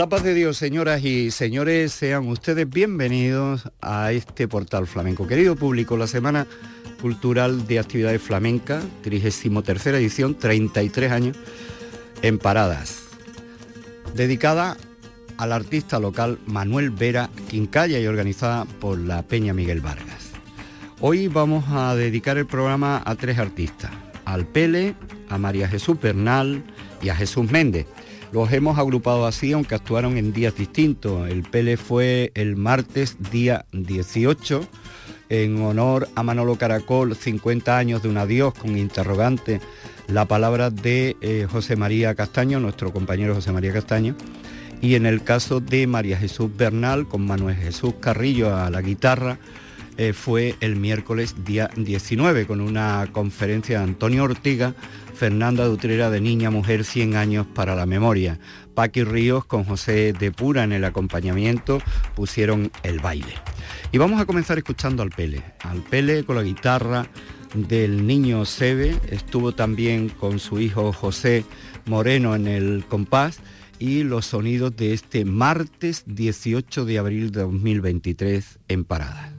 la paz de Dios, señoras y señores, sean ustedes bienvenidos a este portal flamenco. Querido público, la Semana Cultural de Actividades Flamencas, 33 edición, 33 años en Paradas, dedicada al artista local Manuel Vera Quincalla y organizada por la Peña Miguel Vargas. Hoy vamos a dedicar el programa a tres artistas, al Pele, a María Jesús Bernal y a Jesús Méndez los hemos agrupado así, aunque actuaron en días distintos. El Pele fue el martes día 18, en honor a Manolo Caracol, 50 años de un adiós con interrogante, la palabra de eh, José María Castaño, nuestro compañero José María Castaño. Y en el caso de María Jesús Bernal, con Manuel Jesús Carrillo a la guitarra, eh, fue el miércoles día 19 con una conferencia de Antonio Ortiga Fernanda Dutrera de Niña Mujer 100 años para la memoria. Paqui Ríos con José de Pura en el acompañamiento pusieron el baile. Y vamos a comenzar escuchando al Pele. Al Pele con la guitarra del niño Sebe, estuvo también con su hijo José Moreno en el compás y los sonidos de este martes 18 de abril de 2023 en Parada.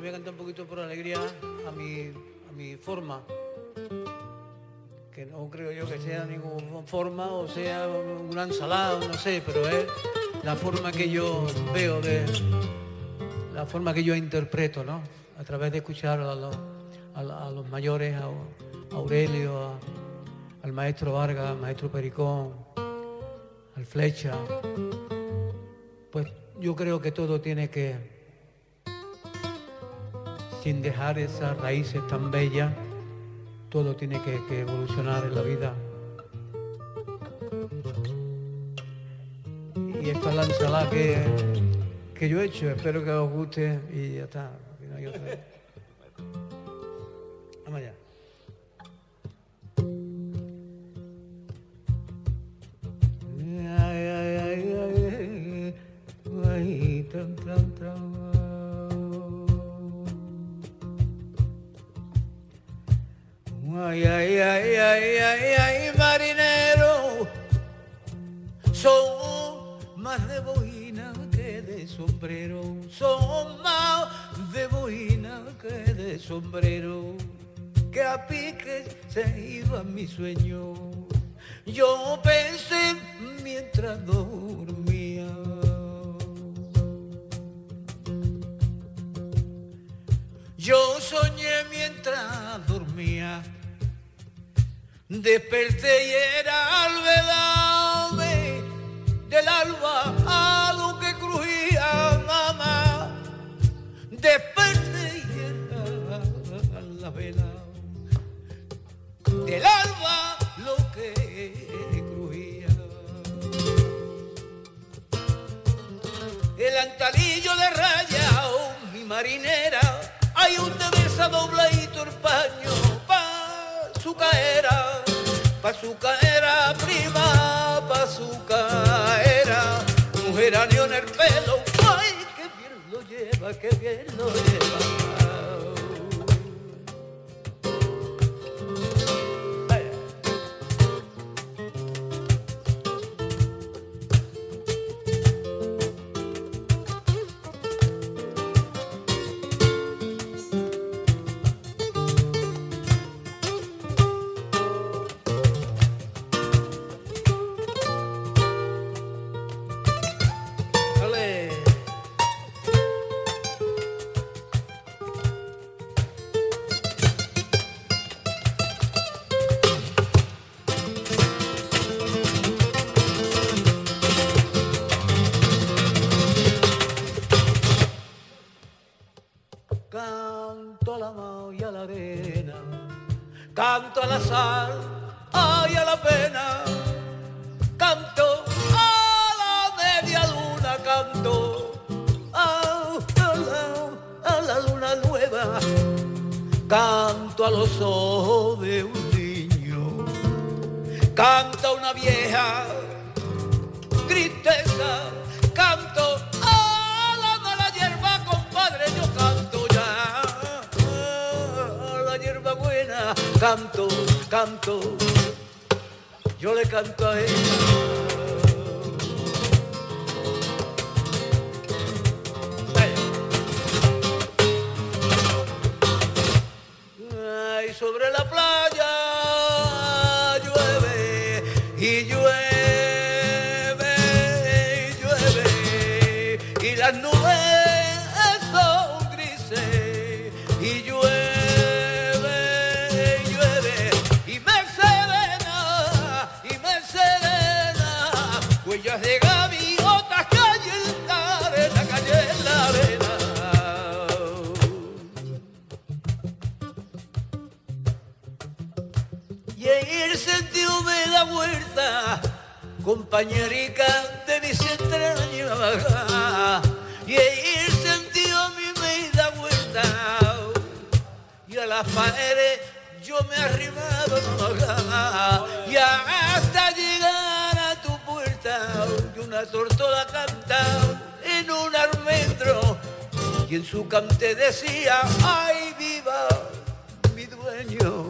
Voy a cantar un poquito por alegría a mi, a mi forma, que no creo yo que sea ninguna forma o sea una ensalada, no sé, pero es la forma que yo veo de la forma que yo interpreto, ¿no? A través de escuchar a los, mayores, a, a Aurelio, al maestro Vargas, al maestro Pericón, al Flecha. Pues yo creo que todo tiene que, sin dejar esas raíces tan bellas, todo tiene que, evolucionar en la vida. Y esta es la ensalada que, que yo he hecho, espero que os guste y ya está. Desperté y era alvedame del alba a lo que crujía mamá. Desperté y era la vela del alba lo que crujía. El antalillo de raya, oh, mi marinera, hay un de dobladito el paño pa' su caera, pa' su caera prima, pa' su caera, mujer año en el pelo, ay, qué bien lo lleva, qué bien lo lleva. Canto a los ojos de un niño, canta una vieja tristeza, canto a la mala hierba, compadre, yo canto ya. A la hierba buena, canto, canto, yo le canto a ella. sobre la compañerica de mis entrañas. Y el sentido a mí me da vuelta, y a las paredes yo me he arrimado y hasta llegar a tu puerta, y una tortola canta en un almendro, y en su cante decía, ay viva mi dueño.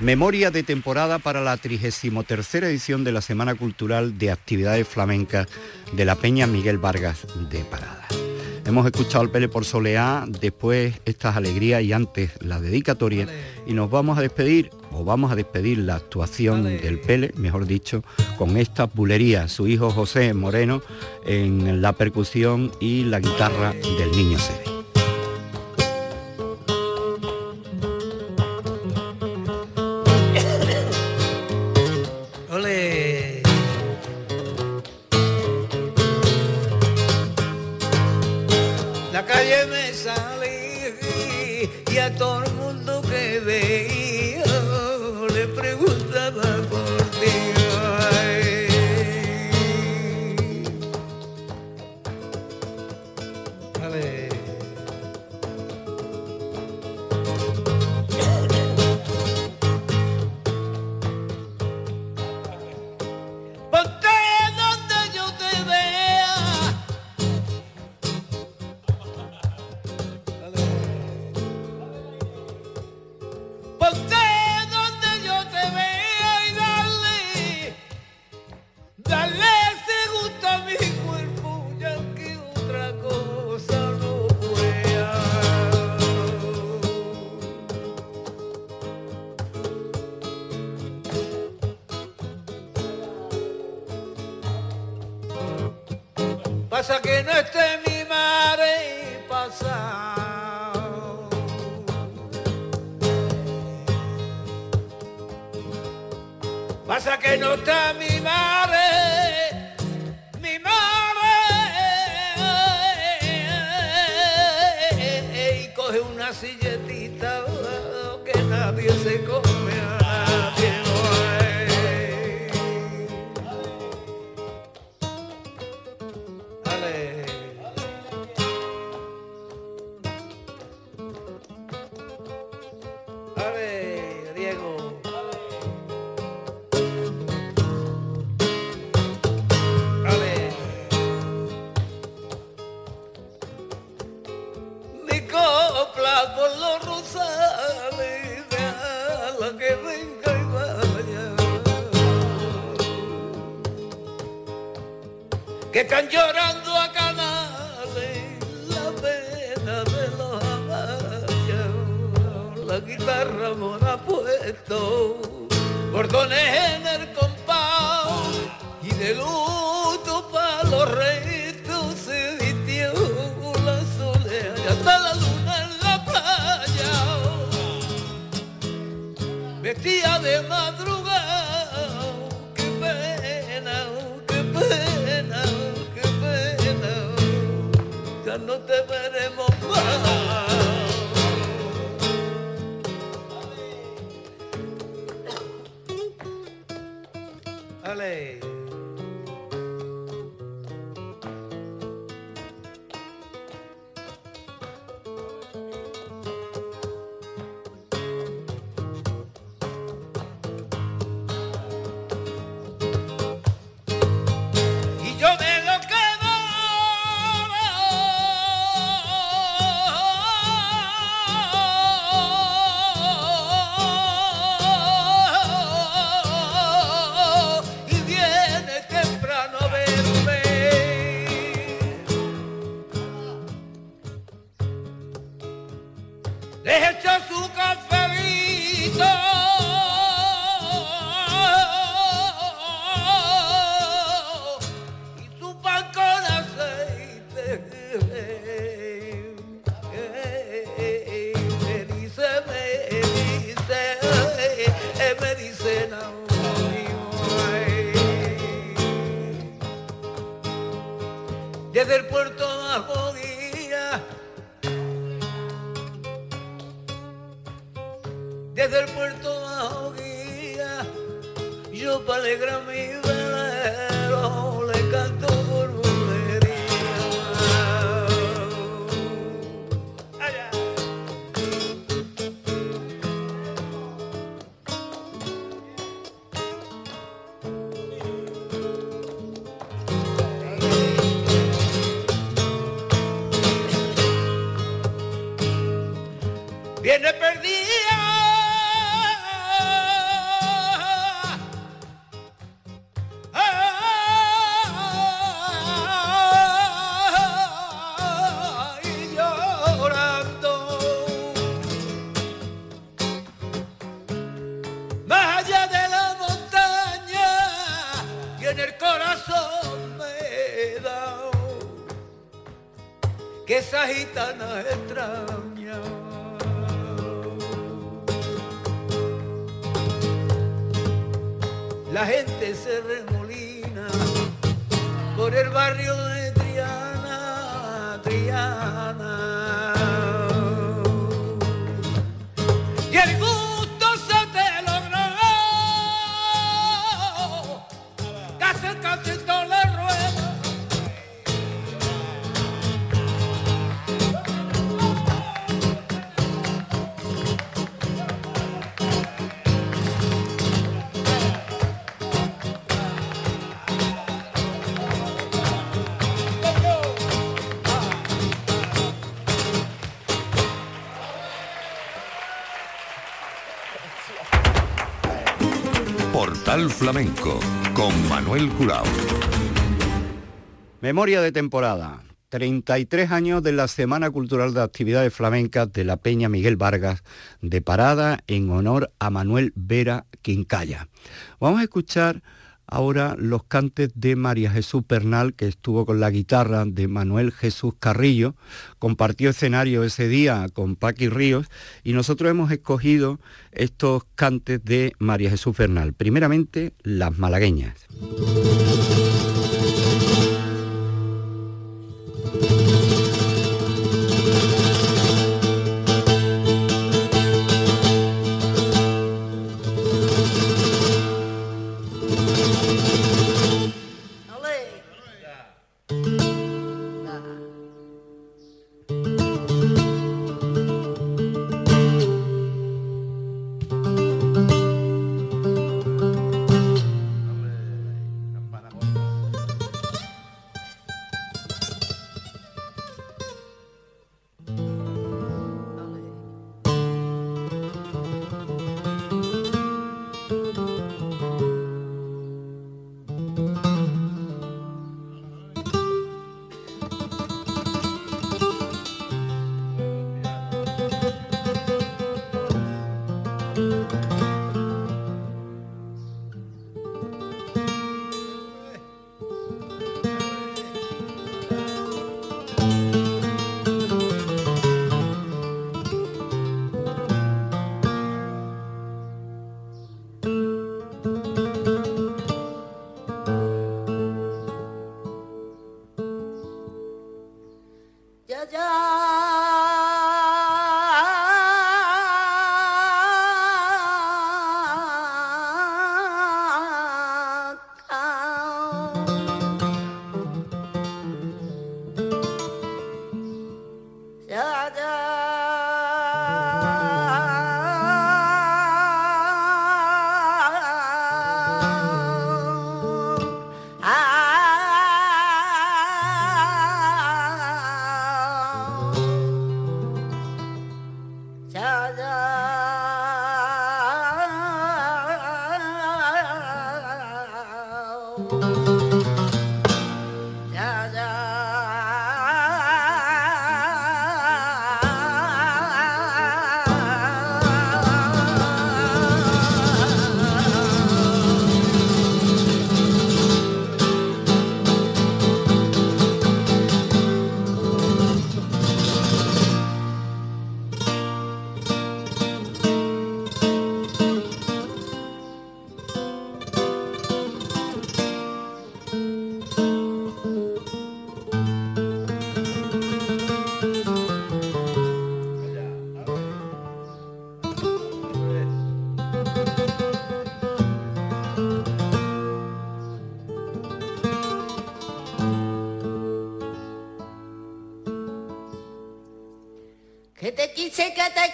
Memoria de temporada para la 33 edición de la Semana Cultural de Actividades Flamencas de la Peña Miguel Vargas de Parada. Hemos escuchado el Pele por Soleá, después estas alegrías y antes la dedicatoria y nos vamos a despedir, o vamos a despedir la actuación del Pele, mejor dicho, con esta bulería, su hijo José Moreno en la percusión y la guitarra del niño Sede. nadie se come. La gente se remolina por el barrio de Flamenco con Manuel Curao. Memoria de temporada. 33 años de la Semana Cultural de Actividades Flamencas de la Peña Miguel Vargas, de parada en honor a Manuel Vera Quincalla. Vamos a escuchar ahora los cantes de María Jesús Pernal, que estuvo con la guitarra de Manuel Jesús Carrillo, compartió escenario ese día con Paqui Ríos y nosotros hemos escogido estos cantes de María Jesús Pernal. Primeramente, las malagueñas.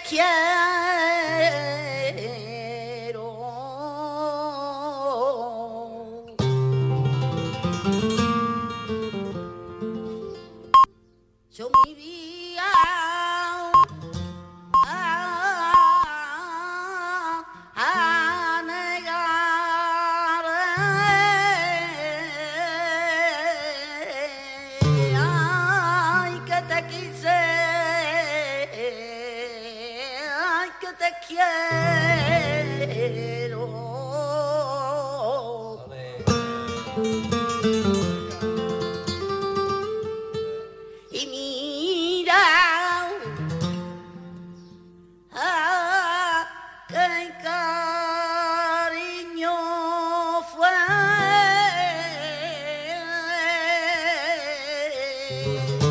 Del Música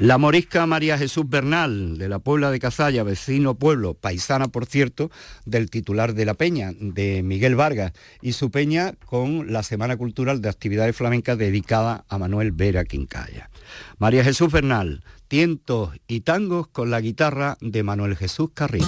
La morisca María Jesús Bernal, de la Puebla de Cazalla, vecino pueblo, paisana por cierto, del titular de la Peña, de Miguel Vargas, y su peña con la Semana Cultural de Actividades Flamencas dedicada a Manuel Vera Quincaya. María Jesús Bernal, tientos y tangos con la guitarra de Manuel Jesús Carrillo.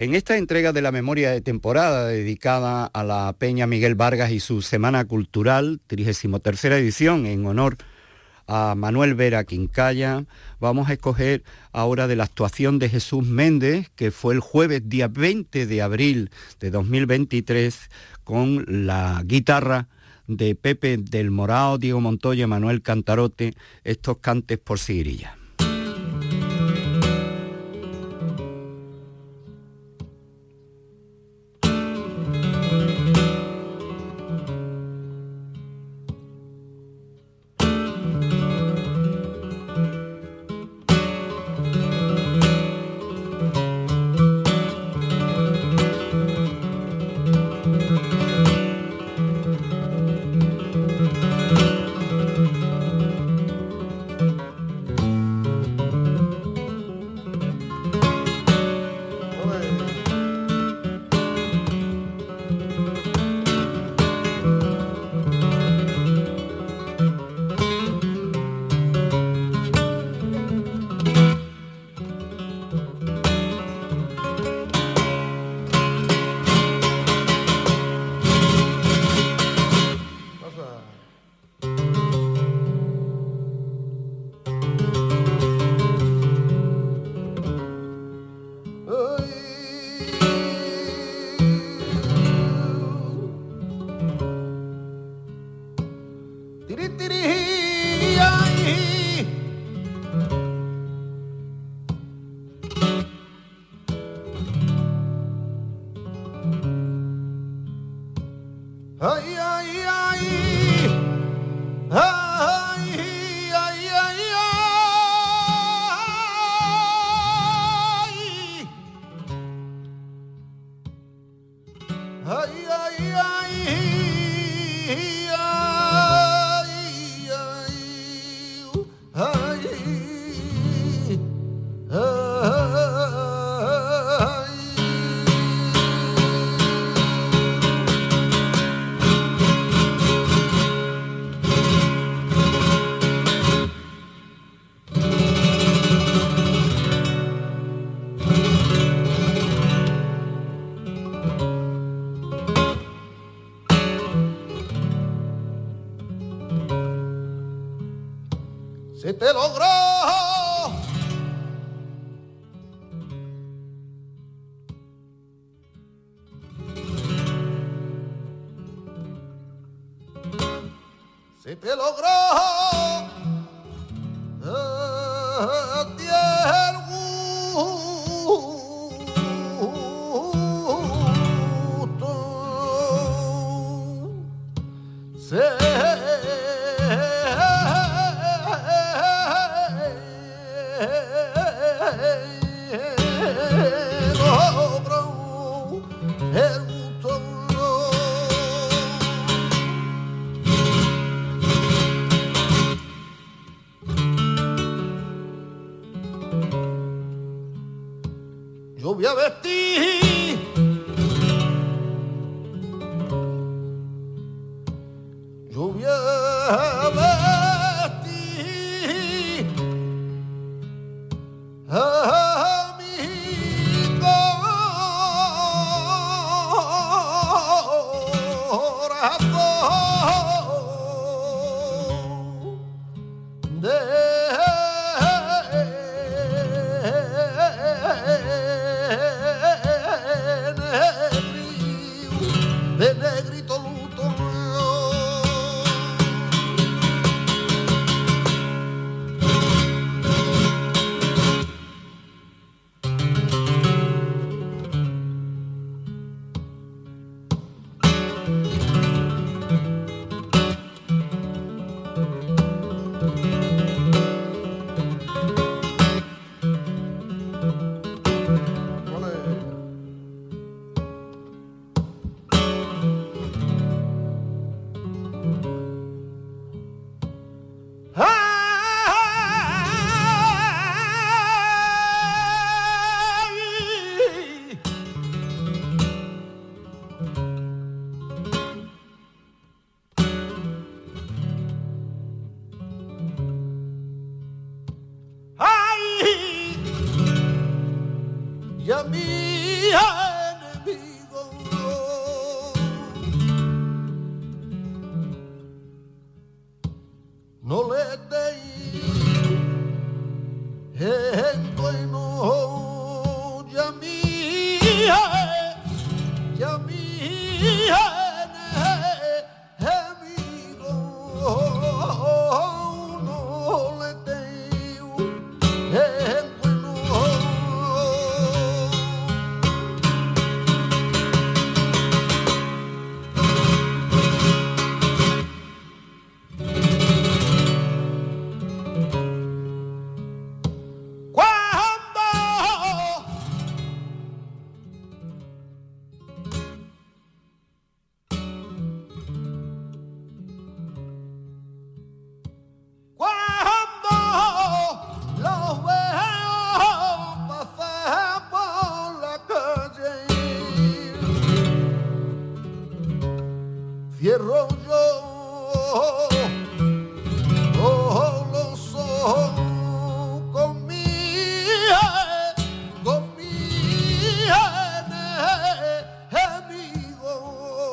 En esta entrega de la memoria de temporada dedicada a la Peña Miguel Vargas y su Semana Cultural, 33 edición, en honor a Manuel Vera Quincaya, vamos a escoger ahora de la actuación de Jesús Méndez, que fue el jueves día 20 de abril de 2023, con la guitarra de Pepe del Morao, Diego Montoya, Manuel Cantarote, estos cantes por Sigrilla. se te logró.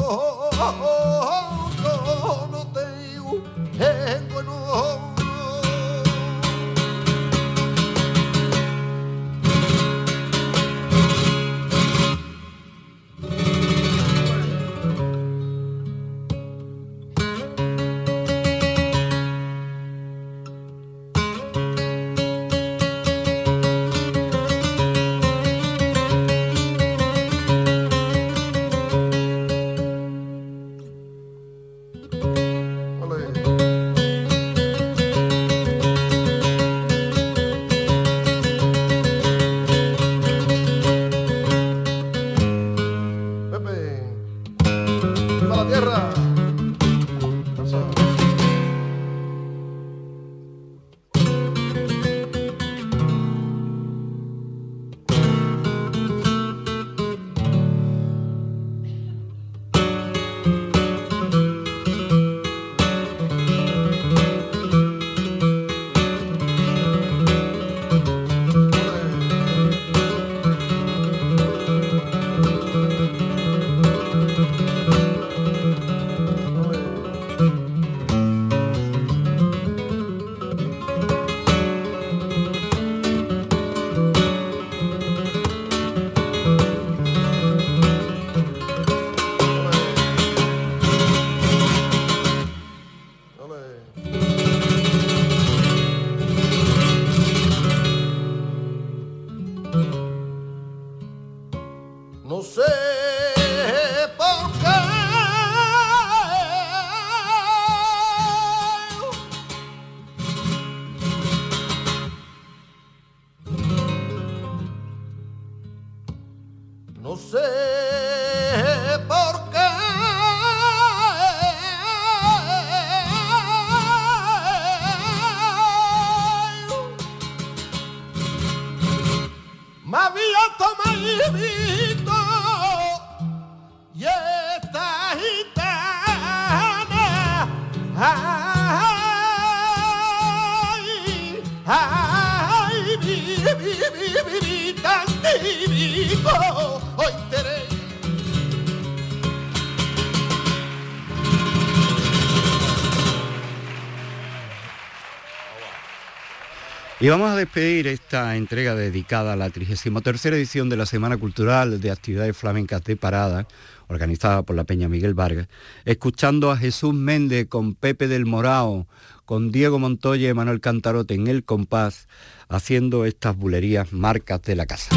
oh, oh, oh, oh. oh. No sé. Y vamos a despedir esta entrega dedicada a la 33 edición de la Semana Cultural de Actividades Flamencas de Parada, organizada por la Peña Miguel Vargas, escuchando a Jesús Méndez con Pepe del Morao, con Diego Montoya y Manuel Cantarote en el compás, haciendo estas bulerías marcas de la casa.